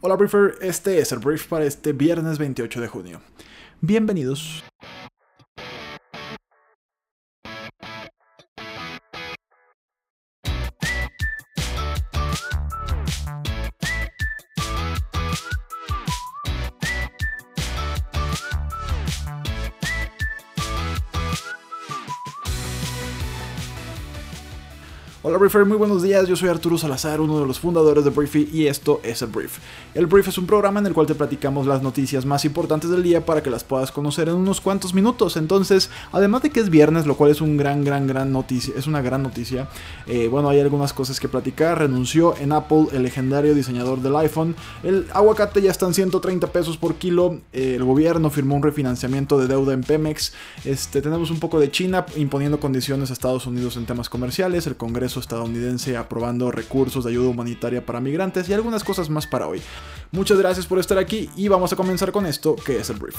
Hola Briefer, este es el brief para este viernes 28 de junio. Bienvenidos. Hola Briefer, muy buenos días, yo soy Arturo Salazar, uno de los fundadores de Briefy y esto es el Brief. El Brief es un programa en el cual te platicamos las noticias más importantes del día para que las puedas conocer en unos cuantos minutos. Entonces, además de que es viernes, lo cual es un gran, gran, gran noticia, es una gran noticia, eh, bueno, hay algunas cosas que platicar. Renunció en Apple el legendario diseñador del iPhone. El aguacate ya está en 130 pesos por kilo. El gobierno firmó un refinanciamiento de deuda en Pemex. Este, tenemos un poco de China imponiendo condiciones a Estados Unidos en temas comerciales. El Congreso estadounidense aprobando recursos de ayuda humanitaria para migrantes y algunas cosas más para hoy. Muchas gracias por estar aquí y vamos a comenzar con esto que es el brief.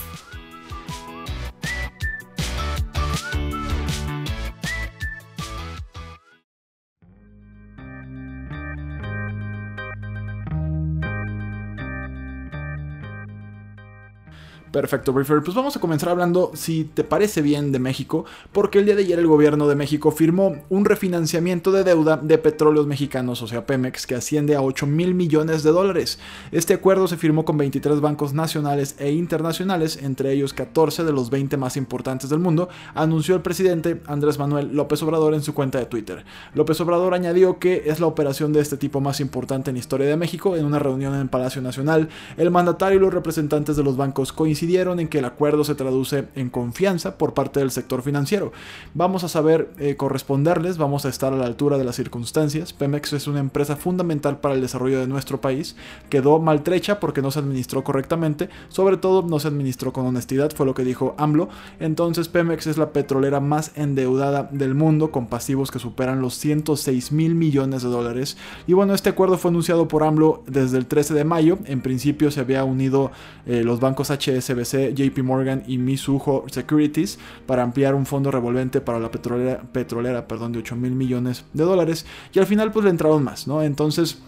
Perfecto, Briefer. Pues vamos a comenzar hablando, si te parece bien, de México, porque el día de ayer el gobierno de México firmó un refinanciamiento de deuda de petróleos mexicanos, o sea, Pemex, que asciende a 8 mil millones de dólares. Este acuerdo se firmó con 23 bancos nacionales e internacionales, entre ellos 14 de los 20 más importantes del mundo, anunció el presidente Andrés Manuel López Obrador en su cuenta de Twitter. López Obrador añadió que es la operación de este tipo más importante en la historia de México. En una reunión en Palacio Nacional, el mandatario y los representantes de los bancos coincidieron coincidieron en que el acuerdo se traduce en confianza por parte del sector financiero. Vamos a saber eh, corresponderles, vamos a estar a la altura de las circunstancias. Pemex es una empresa fundamental para el desarrollo de nuestro país. Quedó maltrecha porque no se administró correctamente, sobre todo no se administró con honestidad, fue lo que dijo AMLO. Entonces Pemex es la petrolera más endeudada del mundo con pasivos que superan los 106 mil millones de dólares. Y bueno, este acuerdo fue anunciado por AMLO desde el 13 de mayo. En principio se había unido eh, los bancos HS SBC, JP Morgan y Mizuho Securities para ampliar un fondo revolvente para la petrolera, petrolera perdón, de 8 mil millones de dólares. Y al final pues le entraron más, ¿no? Entonces...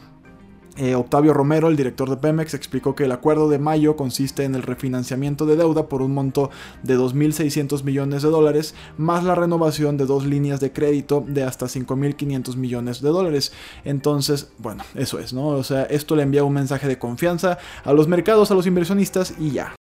Eh, Octavio Romero, el director de Pemex, explicó que el acuerdo de mayo consiste en el refinanciamiento de deuda por un monto de 2.600 millones de dólares, más la renovación de dos líneas de crédito de hasta 5.500 millones de dólares. Entonces, bueno, eso es, ¿no? O sea, esto le envía un mensaje de confianza a los mercados, a los inversionistas y ya.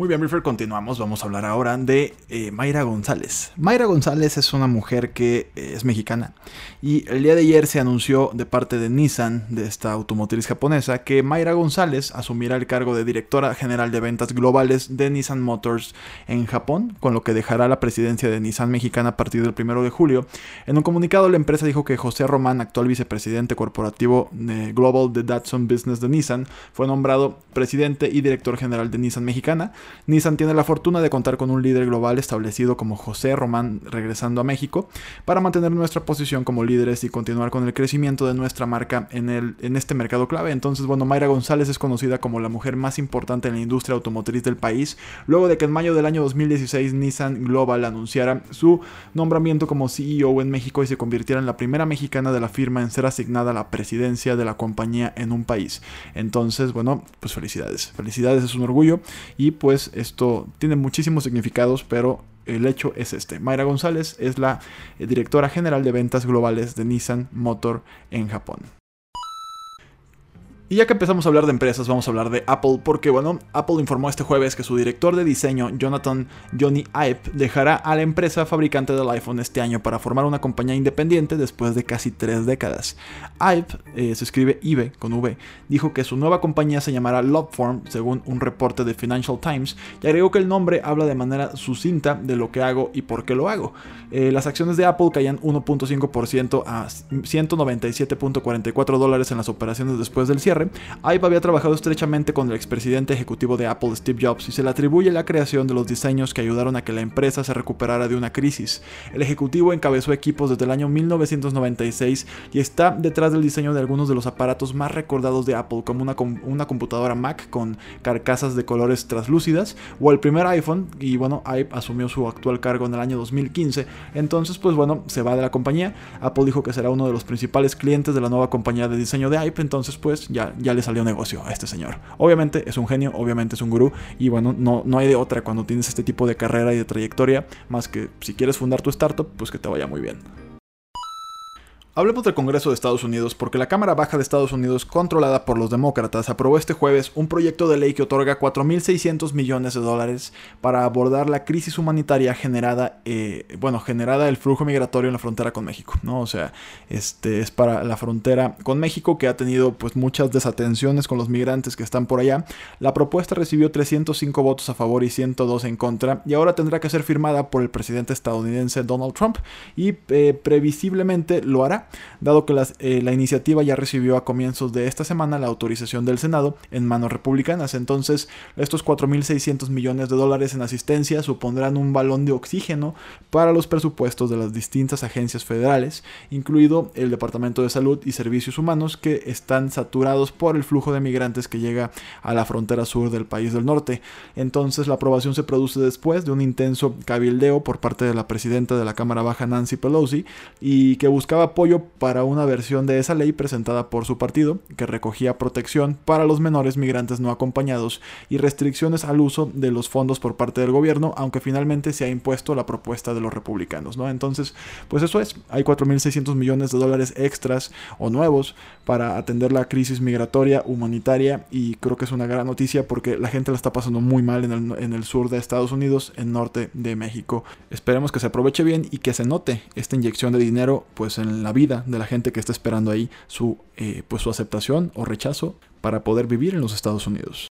Muy bien, Briefer, continuamos. Vamos a hablar ahora de eh, Mayra González. Mayra González es una mujer que eh, es mexicana y el día de ayer se anunció de parte de Nissan, de esta automotriz japonesa, que Mayra González asumirá el cargo de directora general de ventas globales de Nissan Motors en Japón, con lo que dejará la presidencia de Nissan mexicana a partir del 1 de julio. En un comunicado, la empresa dijo que José Román, actual vicepresidente corporativo de Global de Datsun Business de Nissan, fue nombrado presidente y director general de Nissan mexicana. Nissan tiene la fortuna de contar con un líder global establecido como José Román regresando a México para mantener nuestra posición como líderes y continuar con el crecimiento de nuestra marca en, el, en este mercado clave. Entonces, bueno, Mayra González es conocida como la mujer más importante en la industria automotriz del país, luego de que en mayo del año 2016 Nissan Global anunciara su nombramiento como CEO en México y se convirtiera en la primera mexicana de la firma en ser asignada a la presidencia de la compañía en un país. Entonces, bueno, pues felicidades. Felicidades, es un orgullo y pues esto tiene muchísimos significados, pero el hecho es este. Mayra González es la eh, directora general de ventas globales de Nissan Motor en Japón. Y ya que empezamos a hablar de empresas, vamos a hablar de Apple, porque bueno, Apple informó este jueves que su director de diseño, Jonathan Johnny Ive, dejará a la empresa fabricante del iPhone este año para formar una compañía independiente después de casi tres décadas. Ive, eh, se escribe Ive con V, dijo que su nueva compañía se llamará Loveform, según un reporte de Financial Times, y agregó que el nombre habla de manera sucinta de lo que hago y por qué lo hago. Eh, las acciones de Apple caían 1.5% a 197.44 dólares en las operaciones después del cierre Ive había trabajado estrechamente con el expresidente ejecutivo de Apple, Steve Jobs, y se le atribuye la creación de los diseños que ayudaron a que la empresa se recuperara de una crisis. El ejecutivo encabezó equipos desde el año 1996 y está detrás del diseño de algunos de los aparatos más recordados de Apple, como una, una computadora Mac con carcasas de colores translúcidas, o el primer iPhone, y bueno, Ive asumió su actual cargo en el año 2015, entonces pues bueno, se va de la compañía, Apple dijo que será uno de los principales clientes de la nueva compañía de diseño de Ive, entonces pues ya ya, le salió negocio a este señor. Obviamente es un genio, obviamente es un gurú y bueno, no, no hay de otra cuando tienes este tipo de carrera y de trayectoria, más que si quieres fundar tu startup, pues que te vaya muy bien. Hablemos del Congreso de Estados Unidos porque la Cámara Baja de Estados Unidos, controlada por los demócratas, aprobó este jueves un proyecto de ley que otorga 4.600 millones de dólares para abordar la crisis humanitaria generada, eh, bueno, generada el flujo migratorio en la frontera con México, ¿no? O sea, este es para la frontera con México que ha tenido pues muchas desatenciones con los migrantes que están por allá. La propuesta recibió 305 votos a favor y 102 en contra y ahora tendrá que ser firmada por el presidente estadounidense Donald Trump y eh, previsiblemente lo hará dado que eh, la iniciativa ya recibió a comienzos de esta semana la autorización del Senado en manos republicanas. Entonces, estos 4.600 millones de dólares en asistencia supondrán un balón de oxígeno para los presupuestos de las distintas agencias federales, incluido el Departamento de Salud y Servicios Humanos, que están saturados por el flujo de migrantes que llega a la frontera sur del país del norte. Entonces, la aprobación se produce después de un intenso cabildeo por parte de la presidenta de la Cámara Baja, Nancy Pelosi, y que buscaba apoyo para una versión de esa ley presentada por su partido, que recogía protección para los menores migrantes no acompañados y restricciones al uso de los fondos por parte del gobierno, aunque finalmente se ha impuesto la propuesta de los republicanos, ¿no? Entonces, pues eso es, hay 4.600 millones de dólares extras o nuevos para atender la crisis migratoria humanitaria y creo que es una gran noticia porque la gente la está pasando muy mal en el, sur de Estados Unidos, en norte de México. Esperemos que se aproveche bien y que se note esta inyección de dinero pues en la vida de la gente que está esperando ahí su, eh, pues su aceptación o rechazo para poder vivir en los Estados Unidos.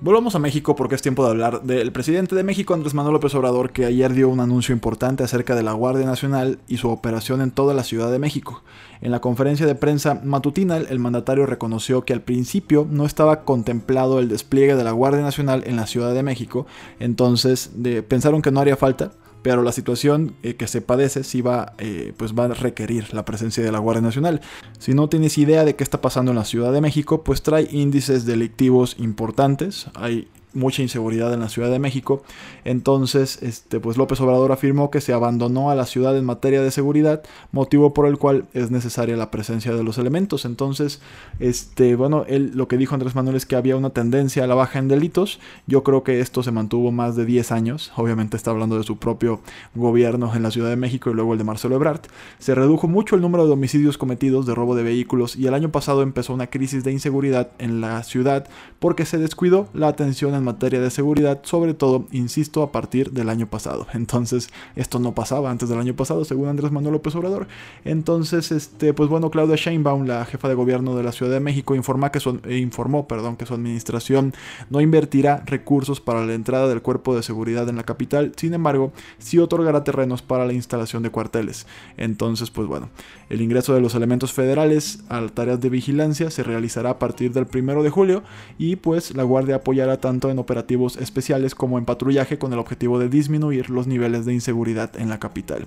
Volvamos a México porque es tiempo de hablar del presidente de México, Andrés Manuel López Obrador, que ayer dio un anuncio importante acerca de la Guardia Nacional y su operación en toda la Ciudad de México. En la conferencia de prensa matutina, el mandatario reconoció que al principio no estaba contemplado el despliegue de la Guardia Nacional en la Ciudad de México, entonces pensaron que no haría falta, pero la situación eh, que se padece sí va, eh, pues va a requerir la presencia de la Guardia Nacional. Si no tienes idea de qué está pasando en la Ciudad de México, pues trae índices delictivos importantes. Hay mucha inseguridad en la Ciudad de México. Entonces, este, pues López Obrador afirmó que se abandonó a la ciudad en materia de seguridad, motivo por el cual es necesaria la presencia de los elementos. Entonces, este, bueno, él lo que dijo Andrés Manuel es que había una tendencia a la baja en delitos. Yo creo que esto se mantuvo más de 10 años. Obviamente está hablando de su propio gobierno en la Ciudad de México y luego el de Marcelo Ebrard. Se redujo mucho el número de homicidios cometidos de robo de vehículos y el año pasado empezó una crisis de inseguridad en la ciudad porque se descuidó la atención en materia de seguridad, sobre todo, insisto, a partir del año pasado. Entonces, esto no pasaba antes del año pasado, según Andrés Manuel López Obrador. Entonces, este, pues bueno, Claudia Sheinbaum, la jefa de gobierno de la Ciudad de México, informa que su, eh, informó perdón, que su administración no invertirá recursos para la entrada del cuerpo de seguridad en la capital, sin embargo, sí otorgará terrenos para la instalación de cuarteles. Entonces, pues bueno, el ingreso de los elementos federales a tareas de vigilancia se realizará a partir del primero de julio y pues la Guardia apoyará tanto en operativos especiales como en patrullaje con el objetivo de disminuir los niveles de inseguridad en la capital.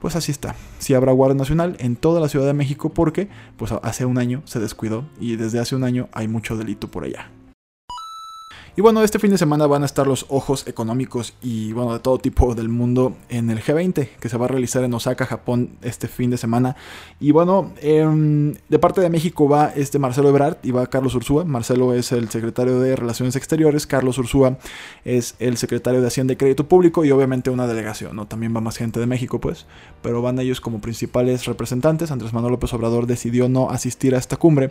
Pues así está. Sí habrá Guardia Nacional en toda la Ciudad de México porque pues hace un año se descuidó y desde hace un año hay mucho delito por allá. Y bueno, este fin de semana van a estar los ojos económicos y bueno, de todo tipo del mundo en el G20, que se va a realizar en Osaka, Japón, este fin de semana. Y bueno, em, de parte de México va este Marcelo Ebrard y va Carlos Ursúa. Marcelo es el secretario de Relaciones Exteriores, Carlos Ursúa es el secretario de Hacienda y Crédito Público y obviamente una delegación, ¿no? También va más gente de México, pues, pero van ellos como principales representantes. Andrés Manuel López Obrador decidió no asistir a esta cumbre.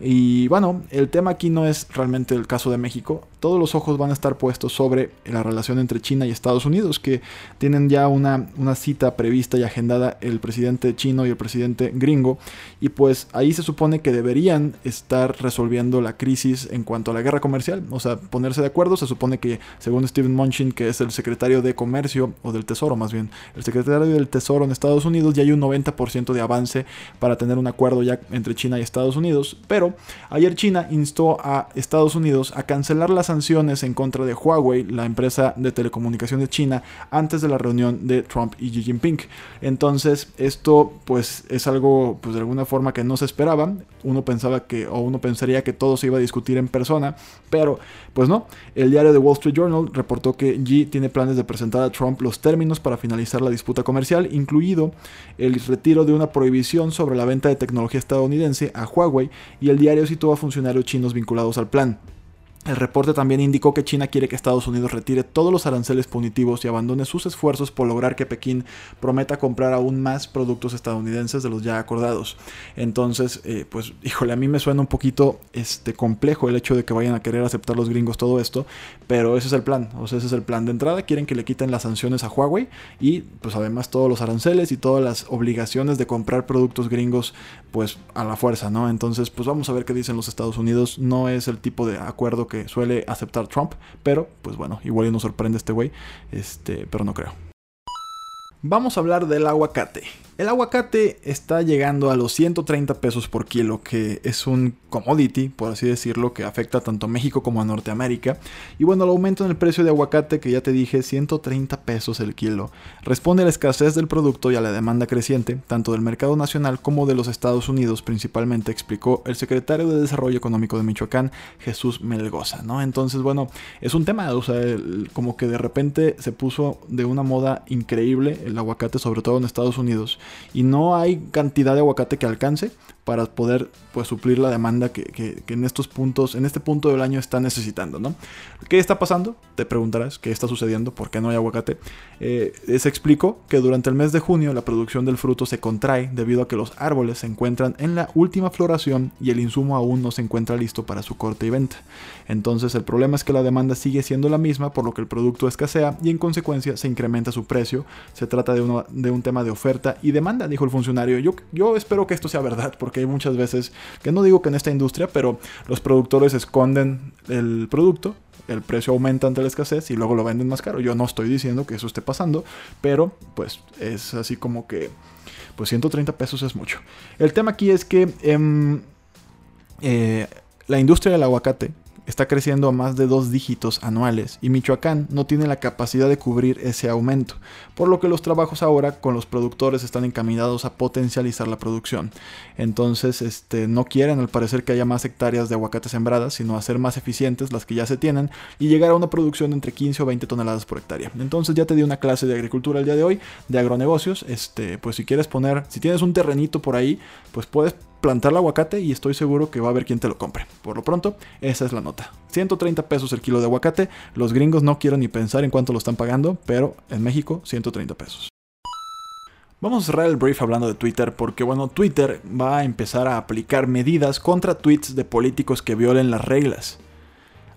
Y bueno, el tema aquí no es realmente el caso de México todos los ojos van a estar puestos sobre la relación entre China y Estados Unidos, que tienen ya una, una cita prevista y agendada el presidente chino y el presidente gringo, y pues ahí se supone que deberían estar resolviendo la crisis en cuanto a la guerra comercial, o sea, ponerse de acuerdo, se supone que según Steven Munchin, que es el secretario de Comercio, o del Tesoro más bien, el secretario del Tesoro en Estados Unidos, ya hay un 90% de avance para tener un acuerdo ya entre China y Estados Unidos, pero ayer China instó a Estados Unidos a cancelar las sanciones en contra de Huawei, la empresa de telecomunicación de China, antes de la reunión de Trump y Xi Jinping. Entonces, esto pues es algo pues de alguna forma que no se esperaba. Uno pensaba que o uno pensaría que todo se iba a discutir en persona, pero pues no. El diario The Wall Street Journal reportó que Xi tiene planes de presentar a Trump los términos para finalizar la disputa comercial, incluido el retiro de una prohibición sobre la venta de tecnología estadounidense a Huawei y el diario citó a funcionarios chinos vinculados al plan. El reporte también indicó que China quiere que Estados Unidos retire todos los aranceles punitivos y abandone sus esfuerzos por lograr que Pekín prometa comprar aún más productos estadounidenses de los ya acordados. Entonces, eh, pues, híjole, a mí me suena un poquito este, complejo el hecho de que vayan a querer aceptar los gringos todo esto, pero ese es el plan, o sea, ese es el plan de entrada. Quieren que le quiten las sanciones a Huawei y, pues, además todos los aranceles y todas las obligaciones de comprar productos gringos, pues, a la fuerza, ¿no? Entonces, pues, vamos a ver qué dicen los Estados Unidos. No es el tipo de acuerdo que suele aceptar Trump, pero pues bueno, igual y nos sorprende este güey, este, pero no creo. Vamos a hablar del aguacate. El aguacate está llegando a los 130 pesos por kilo, que es un commodity, por así decirlo, que afecta tanto a México como a Norteamérica. Y bueno, el aumento en el precio de aguacate, que ya te dije, 130 pesos el kilo, responde a la escasez del producto y a la demanda creciente, tanto del mercado nacional como de los Estados Unidos principalmente, explicó el secretario de Desarrollo Económico de Michoacán, Jesús Melgoza, ¿no? Entonces, bueno, es un tema, o sea, como que de repente se puso de una moda increíble el aguacate, sobre todo en Estados Unidos y no hay cantidad de aguacate que alcance para poder pues suplir la demanda que, en estos puntos, en este punto del año está necesitando, ¿no? ¿Qué está pasando? Te preguntarás, ¿qué está sucediendo? ¿Por qué no hay aguacate? Eh, se explicó que durante el mes de junio la producción del fruto se contrae debido a que los árboles se encuentran en la última floración y el insumo aún no se encuentra listo para su corte y venta. Entonces el problema es que la demanda sigue siendo la misma, por lo que el producto escasea y en consecuencia se incrementa su precio. Se trata de, un tema de oferta y demanda, dijo el funcionario. Yo, yo espero que esto sea verdad, porque hay muchas veces, que no digo que en esta industria, pero los productores esconden el producto, el precio aumenta ante la escasez y luego lo venden más caro. Yo no estoy diciendo que eso esté pasando, pero pues es así como que, pues 130 pesos es mucho. El tema aquí es que em, eh, la industria del aguacate está creciendo a más de dos dígitos anuales y Michoacán no tiene la capacidad de cubrir ese aumento, por lo que los trabajos ahora con los productores están encaminados a potencializar la producción. Entonces, este, no quieren al parecer que haya más hectáreas de aguacate sembradas, sino hacer más eficientes las que ya se tienen y llegar a una producción entre 15 o 20 toneladas por hectárea. Entonces ya te di una clase de agricultura el día de hoy, de agronegocios, este, pues si quieres poner, si tienes un terrenito por ahí, pues puedes plantar el aguacate y estoy seguro que va a haber quien te lo compre. Por lo pronto, esa es la nota. 130 pesos el kilo de aguacate. Los gringos no quiero ni pensar en cuánto lo están pagando, pero en México 130 pesos. Vamos a cerrar el brief hablando de Twitter porque bueno, Twitter va a empezar a aplicar medidas contra tweets de políticos que violen las reglas.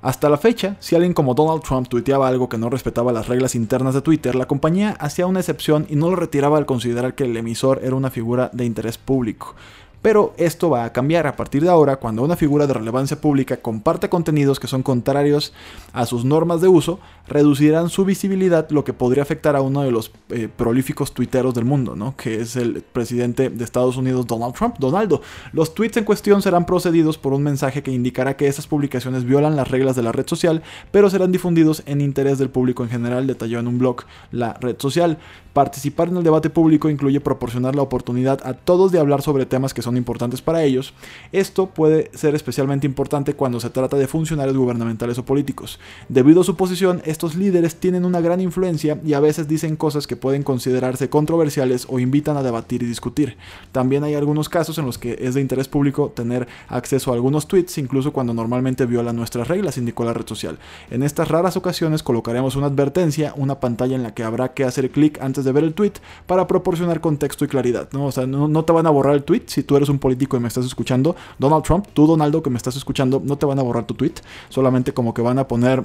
Hasta la fecha, si alguien como Donald Trump tuiteaba algo que no respetaba las reglas internas de Twitter, la compañía hacía una excepción y no lo retiraba al considerar que el emisor era una figura de interés público. Pero esto va a cambiar a partir de ahora cuando una figura de relevancia pública comparte contenidos que son contrarios a sus normas de uso, reducirán su visibilidad, lo que podría afectar a uno de los eh, prolíficos tuiteros del mundo, ¿no? que es el presidente de Estados Unidos, Donald Trump, Donaldo. Los tweets en cuestión serán procedidos por un mensaje que indicará que esas publicaciones violan las reglas de la red social, pero serán difundidos en interés del público en general, detalló en un blog la red social. Participar en el debate público incluye proporcionar la oportunidad a todos de hablar sobre temas que son importantes para ellos. Esto puede ser especialmente importante cuando se trata de funcionarios gubernamentales o políticos. Debido a su posición, estos líderes tienen una gran influencia y a veces dicen cosas que pueden considerarse controversiales o invitan a debatir y discutir. También hay algunos casos en los que es de interés público tener acceso a algunos tweets, incluso cuando normalmente violan nuestras reglas, indicó la red social. En estas raras ocasiones colocaremos una advertencia, una pantalla en la que habrá que hacer clic antes de ver el tweet para proporcionar contexto y claridad. ¿no? O sea, no, te van a borrar el tweet si tú eres un político y me estás escuchando, Donald Trump, tú Donaldo que me estás escuchando, no te van a borrar tu tweet, solamente como que van a poner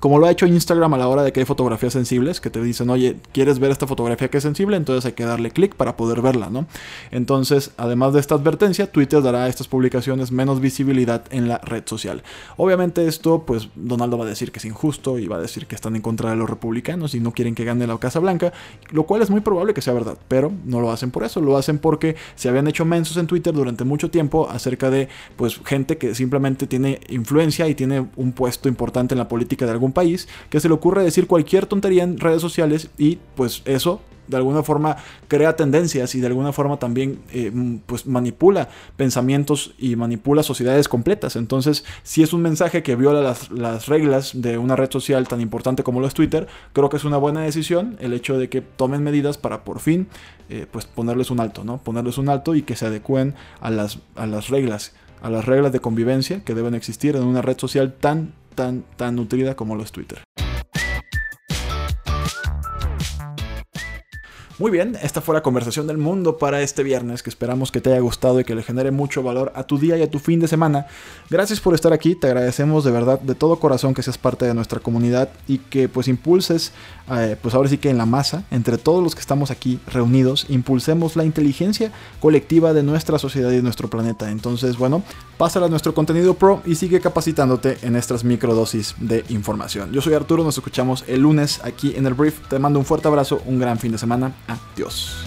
como lo ha hecho Instagram a la hora de que hay fotografías sensibles, que te dicen, oye, ¿quieres ver esta fotografía que es sensible? Entonces hay que darle clic para poder verla, ¿no? Entonces, además de esta advertencia, Twitter dará a estas publicaciones menos visibilidad en la red social. Obviamente esto, pues Donaldo va a decir que es injusto y va a decir que están en contra de los republicanos y no quieren que gane la Casa Blanca, lo cual es muy probable que sea verdad, pero no lo hacen por eso, lo hacen porque se habían hecho mensos en Twitter durante mucho tiempo acerca de, pues, gente que simplemente tiene influencia y tiene un puesto importante en la política de algún país, que se le ocurre decir cualquier tontería en redes sociales y pues eso de alguna forma crea tendencias y de alguna forma también eh, pues manipula pensamientos y manipula sociedades completas. Entonces, si es un mensaje que viola las, reglas de una red social tan importante como lo es Twitter, creo que es una buena decisión el hecho de que tomen medidas para por fin eh, pues ponerles un alto, ¿no? Ponerles un alto y que se adecúen a las, a las reglas, a las reglas de convivencia que deben existir en una red social tan tan, tan nutrida como lo es Twitter. Muy bien, esta fue la conversación del mundo para este viernes, que esperamos que te haya gustado y que le genere mucho valor a tu día y a tu fin de semana. Gracias por estar aquí, te agradecemos de verdad de todo corazón que seas parte de nuestra comunidad y que pues impulses, eh, pues ahora sí que en la masa, entre todos los que estamos aquí reunidos, impulsemos la inteligencia colectiva de nuestra sociedad y de nuestro planeta. Entonces, bueno, pásala a nuestro contenido pro y sigue capacitándote en estas microdosis de información. Yo soy Arturo, nos escuchamos el lunes aquí en el brief. Te mando un fuerte abrazo, un gran fin de semana. Adiós.